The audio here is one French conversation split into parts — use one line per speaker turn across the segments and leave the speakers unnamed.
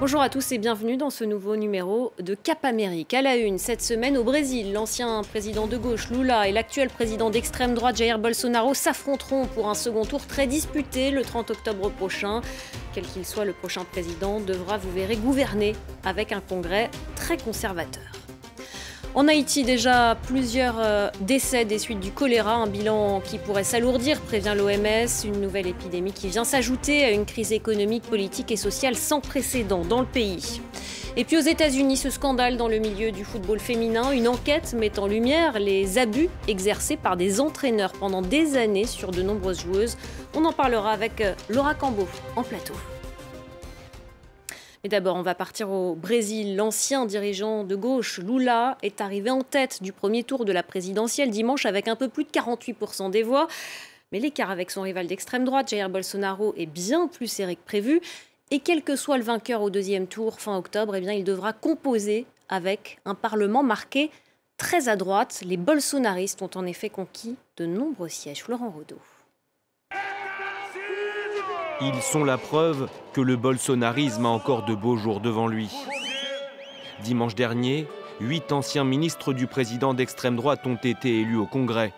Bonjour à tous et bienvenue dans ce nouveau numéro de Cap Amérique. À la une, cette semaine au Brésil, l'ancien président de gauche Lula et l'actuel président d'extrême droite Jair Bolsonaro s'affronteront pour un second tour très disputé le 30 octobre prochain. Quel qu'il soit le prochain président, devra, vous verrez, gouverner avec un congrès très conservateur. En Haïti, déjà plusieurs euh, décès des suites du choléra, un bilan qui pourrait s'alourdir, prévient l'OMS, une nouvelle épidémie qui vient s'ajouter à une crise économique, politique et sociale sans précédent dans le pays. Et puis aux États-Unis, ce scandale dans le milieu du football féminin, une enquête met en lumière les abus exercés par des entraîneurs pendant des années sur de nombreuses joueuses. On en parlera avec euh, Laura Cambo en plateau. Mais d'abord, on va partir au Brésil. L'ancien dirigeant de gauche, Lula, est arrivé en tête du premier tour de la présidentielle dimanche avec un peu plus de 48% des voix. Mais l'écart avec son rival d'extrême droite, Jair Bolsonaro, est bien plus serré que prévu. Et quel que soit le vainqueur au deuxième tour fin octobre, eh il devra composer avec un Parlement marqué très à droite. Les bolsonaristes ont en effet conquis de nombreux sièges. Florent Rodeau.
Ils sont la preuve que le bolsonarisme a encore de beaux jours devant lui. Dimanche dernier, huit anciens ministres du président d'extrême droite ont été élus au Congrès.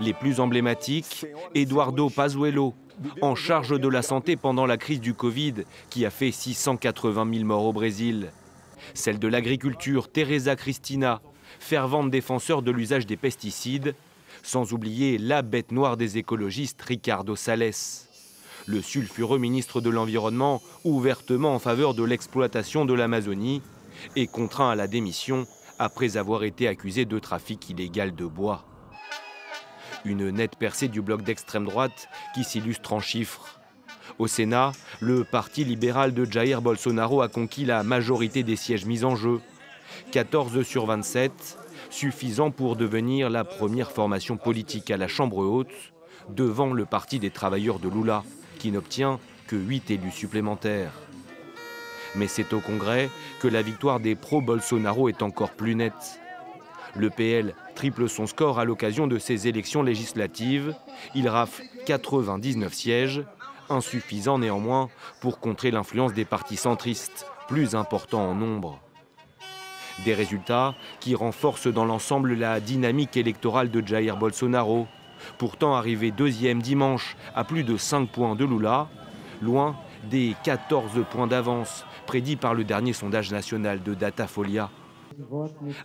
Les plus emblématiques, Eduardo Pazuello, en charge de la santé pendant la crise du Covid, qui a fait 680 000 morts au Brésil. Celle de l'agriculture, Teresa Cristina, fervente défenseur de l'usage des pesticides, sans oublier la bête noire des écologistes, Ricardo Salles le sulfureux ministre de l'Environnement, ouvertement en faveur de l'exploitation de l'Amazonie, est contraint à la démission après avoir été accusé de trafic illégal de bois. Une nette percée du bloc d'extrême droite qui s'illustre en chiffres. Au Sénat, le parti libéral de Jair Bolsonaro a conquis la majorité des sièges mis en jeu, 14 sur 27, suffisant pour devenir la première formation politique à la Chambre haute, devant le Parti des travailleurs de Lula, n'obtient que 8 élus supplémentaires. Mais c'est au Congrès que la victoire des pro-Bolsonaro est encore plus nette. Le PL triple son score à l'occasion de ces élections législatives. Il rafle 99 sièges, insuffisant néanmoins pour contrer l'influence des partis centristes, plus importants en nombre. Des résultats qui renforcent dans l'ensemble la dynamique électorale de Jair Bolsonaro, pourtant arrivé deuxième dimanche à plus de 5 points de Lula, loin des 14 points d'avance prédits par le dernier sondage national de Datafolia.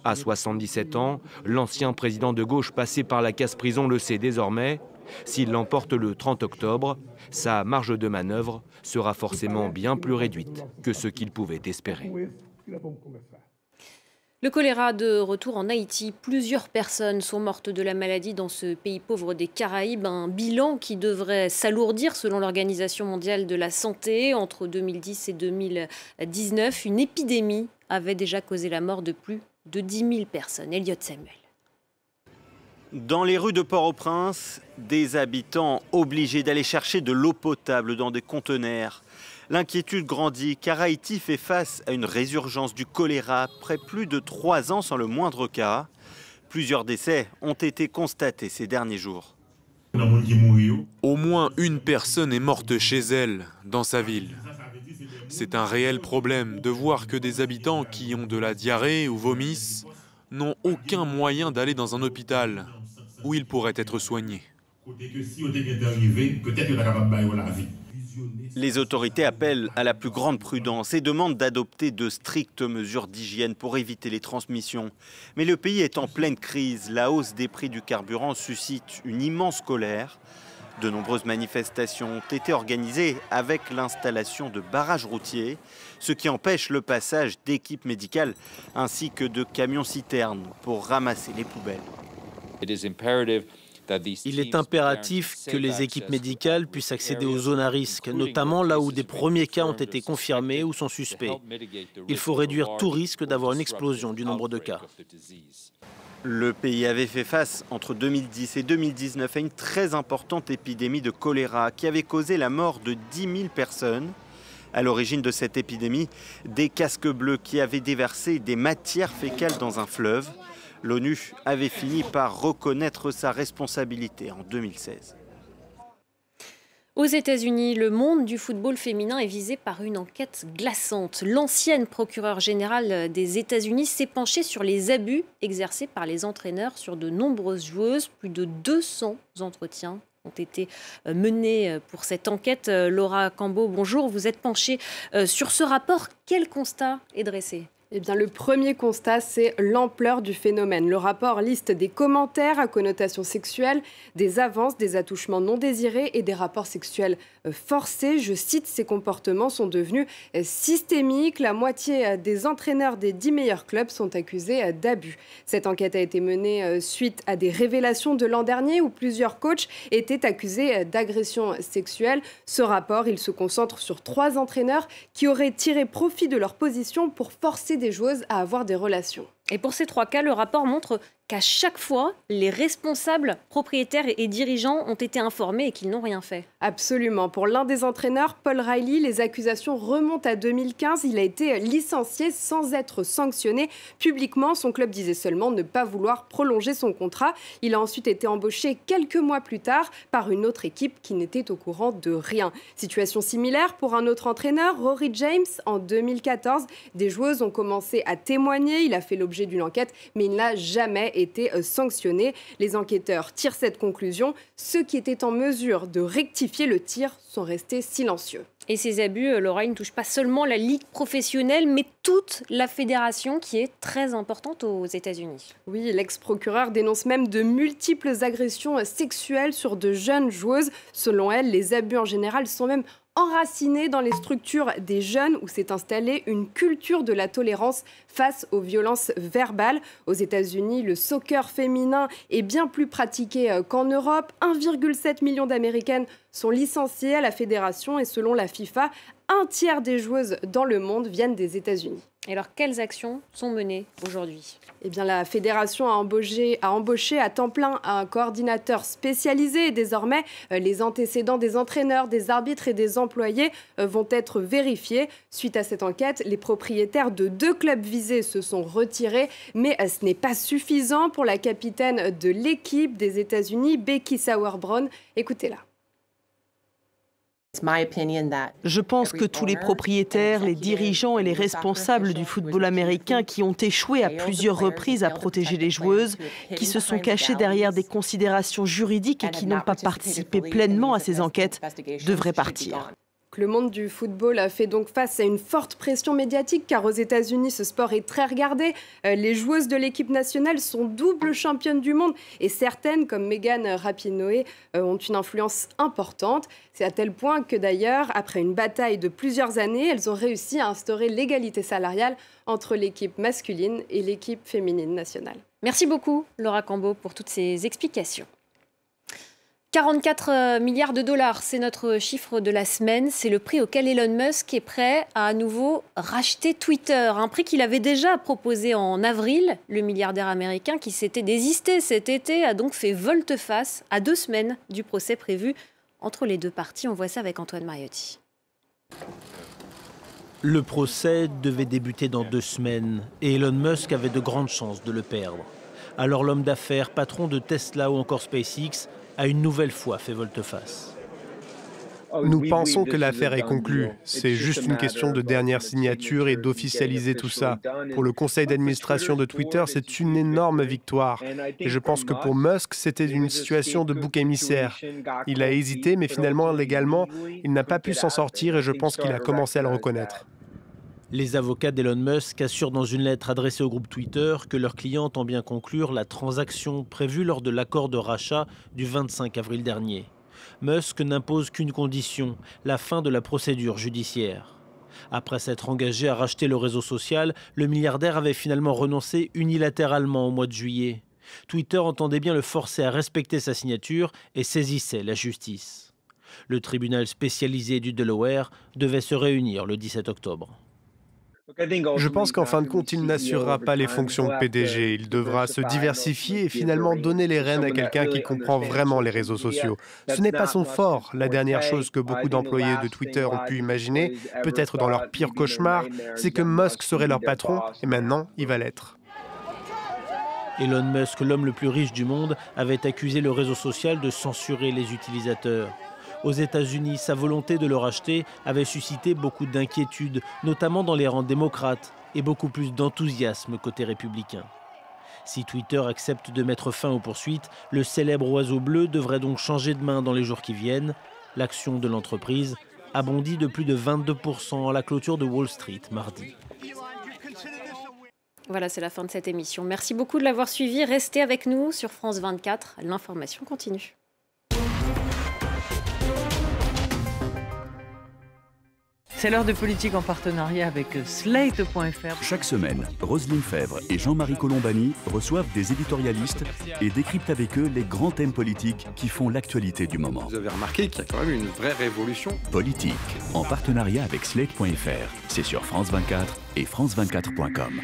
À 77 ans, l'ancien président de gauche passé par la casse-prison le sait désormais. S'il l'emporte le 30 octobre, sa marge de manœuvre sera forcément bien plus réduite que ce qu'il pouvait espérer.
Le choléra de retour en Haïti. Plusieurs personnes sont mortes de la maladie dans ce pays pauvre des Caraïbes. Un bilan qui devrait s'alourdir selon l'Organisation mondiale de la santé. Entre 2010 et 2019, une épidémie avait déjà causé la mort de plus de 10 000 personnes. Elliot Samuel.
Dans les rues de Port-au-Prince, des habitants obligés d'aller chercher de l'eau potable dans des conteneurs L'inquiétude grandit car Haïti fait face à une résurgence du choléra après plus de trois ans sans le moindre cas. Plusieurs décès ont été constatés ces derniers jours.
Au moins une personne est morte chez elle, dans sa ville. C'est un réel problème de voir que des habitants qui ont de la diarrhée ou vomissent n'ont aucun moyen d'aller dans un hôpital où ils pourraient être soignés.
Les autorités appellent à la plus grande prudence et demandent d'adopter de strictes mesures d'hygiène pour éviter les transmissions. Mais le pays est en pleine crise. La hausse des prix du carburant suscite une immense colère. De nombreuses manifestations ont été organisées avec l'installation de barrages routiers, ce qui empêche le passage d'équipes médicales ainsi que de camions-citernes pour ramasser les poubelles.
Il est impératif que les équipes médicales puissent accéder aux zones à risque, notamment là où des premiers cas ont été confirmés ou sont suspects. Il faut réduire tout risque d'avoir une explosion du nombre de cas.
Le pays avait fait face entre 2010 et 2019 à une très importante épidémie de choléra qui avait causé la mort de 10 000 personnes. À l'origine de cette épidémie, des casques bleus qui avaient déversé des matières fécales dans un fleuve l'ONU avait fini par reconnaître sa responsabilité en 2016.
Aux États-Unis, le monde du football féminin est visé par une enquête glaçante. L'ancienne procureure générale des États-Unis s'est penchée sur les abus exercés par les entraîneurs sur de nombreuses joueuses. Plus de 200 entretiens ont été euh, menés euh, pour cette enquête. Euh, Laura Cambo, bonjour. Vous êtes penchée sur ce rapport. Quel constat est dressé?
Eh bien, le premier constat, c'est l'ampleur du phénomène. Le rapport liste des commentaires à connotation sexuelle, des avances, des attouchements non désirés et des rapports sexuels euh, forcés. Je cite, ces comportements sont devenus euh, systémiques. La moitié euh, des entraîneurs des dix meilleurs clubs sont accusés d'abus. Cette enquête a été menée suite à des révélations de l'an dernier où plusieurs coachs étaient accusés d'agression sexuelle. Ce rapport, il se concentre sur trois entraîneurs qui auraient tiré profit de leur position pour forcer des joueuses à avoir des relations.
Et pour ces trois cas, le rapport montre qu'à chaque fois, les responsables, propriétaires et dirigeants ont été informés et qu'ils n'ont rien fait.
Absolument. Pour l'un des entraîneurs, Paul Riley, les accusations remontent à 2015. Il a été licencié sans être sanctionné. Publiquement, son club disait seulement ne pas vouloir prolonger son contrat. Il a ensuite été embauché quelques mois plus tard par une autre équipe qui n'était au courant de rien. Situation similaire pour un autre entraîneur, Rory James. En 2014, des joueuses ont commencé à témoigner. Il a fait l'objet d'une enquête, mais il n'a jamais été été euh, sanctionnés. Les enquêteurs tirent cette conclusion. Ceux qui étaient en mesure de rectifier le tir sont restés silencieux.
Et ces abus, euh, Laura, ne touchent pas seulement la ligue professionnelle, mais toute la fédération qui est très importante aux États-Unis.
Oui, l'ex-procureur dénonce même de multiples agressions sexuelles sur de jeunes joueuses. Selon elle, les abus en général sont même enraciné dans les structures des jeunes où s'est installée une culture de la tolérance face aux violences verbales. Aux États-Unis, le soccer féminin est bien plus pratiqué euh, qu'en Europe. 1,7 million d'Américaines sont licenciées à la fédération et selon la FIFA, un tiers des joueuses dans le monde viennent des États-Unis.
Et alors, quelles actions sont menées aujourd'hui?
Eh bien, la fédération a embauché, à temps plein un coordinateur spécialisé désormais, euh, les antécédents des entraîneurs, des arbitres et des employés euh, vont être vérifiés. Suite à cette enquête, les propriétaires de deux clubs visés se sont retirés, mais euh, ce n'est pas suffisant pour la capitaine de l'équipe des États-Unis, Becky Sauerbrunn. Écoutez-la.
Je pense que tous les propriétaires, les dirigeants et les responsables du football américain qui ont échoué à plusieurs reprises à protéger les joueuses, qui se sont cachés derrière des considérations juridiques et qui n'ont pas participé pleinement à ces enquêtes, devraient partir.
Le monde du football a fait donc face à une forte pression médiatique car aux États-Unis, ce sport est très regardé. Euh, les joueuses de l'équipe nationale sont doubles championnes du monde et certaines, comme Megan Rapinoe, euh, ont une influence importante. C'est à tel point que d'ailleurs, après une bataille de plusieurs années, elles ont réussi à instaurer l'égalité salariale entre l'équipe masculine et l'équipe féminine nationale.
Merci beaucoup, Laura Cambo, pour toutes ces explications. 44 euh, milliards de dollars, c'est notre chiffre de la semaine. C'est le prix auquel Elon Musk est prêt à à nouveau racheter Twitter. Un prix qu'il avait déjà proposé en avril. Le milliardaire américain qui s'était désisté cet été a donc fait volte-face à deux semaines du procès prévu entre les deux parties. On voit ça avec Antoine Mariotti.
Le procès devait débuter dans deux semaines et Elon Musk avait de grandes chances de le perdre. Alors l'homme d'affaires, patron de Tesla ou encore SpaceX, a une nouvelle fois fait volte-face.
Nous pensons que l'affaire est conclue. C'est juste une question de dernière signature et d'officialiser tout ça. Pour le conseil d'administration de Twitter, c'est une énorme victoire. Et je pense que pour Musk, c'était une situation de bouc émissaire. Il a hésité, mais finalement, légalement, il n'a pas pu s'en sortir et je pense qu'il a commencé à le reconnaître.
Les avocats d'Elon Musk assurent dans une lettre adressée au groupe Twitter que leurs clients ont bien conclure la transaction prévue lors de l'accord de rachat du 25 avril dernier. Musk n'impose qu'une condition, la fin de la procédure judiciaire. Après s'être engagé à racheter le réseau social, le milliardaire avait finalement renoncé unilatéralement au mois de juillet. Twitter entendait bien le forcer à respecter sa signature et saisissait la justice. Le tribunal spécialisé du Delaware devait se réunir le 17 octobre.
Je pense qu'en fin de compte, il n'assurera pas les fonctions de PDG. Il devra se diversifier et finalement donner les rênes à quelqu'un qui comprend vraiment les réseaux sociaux. Ce n'est pas son fort. La dernière chose que beaucoup d'employés de Twitter ont pu imaginer, peut-être dans leur pire cauchemar, c'est que Musk serait leur patron et maintenant, il va l'être.
Elon Musk, l'homme le plus riche du monde, avait accusé le réseau social de censurer les utilisateurs. Aux États-Unis, sa volonté de le racheter avait suscité beaucoup d'inquiétudes, notamment dans les rangs démocrates, et beaucoup plus d'enthousiasme côté républicain. Si Twitter accepte de mettre fin aux poursuites, le célèbre oiseau bleu devrait donc changer de main dans les jours qui viennent. L'action de l'entreprise a bondi de plus de 22% à la clôture de Wall Street mardi.
Voilà, c'est la fin de cette émission. Merci beaucoup de l'avoir suivi. Restez avec nous sur France 24. L'information continue.
C'est l'heure de politique en partenariat avec Slate.fr.
Chaque semaine, Roselyne Fèvre et Jean-Marie Colombani reçoivent des éditorialistes et décryptent avec eux les grands thèmes politiques qui font l'actualité du moment.
Vous avez remarqué qu'il y a quand même une vraie révolution.
Politique, en partenariat avec Slate.fr. C'est sur France 24 et France24.com.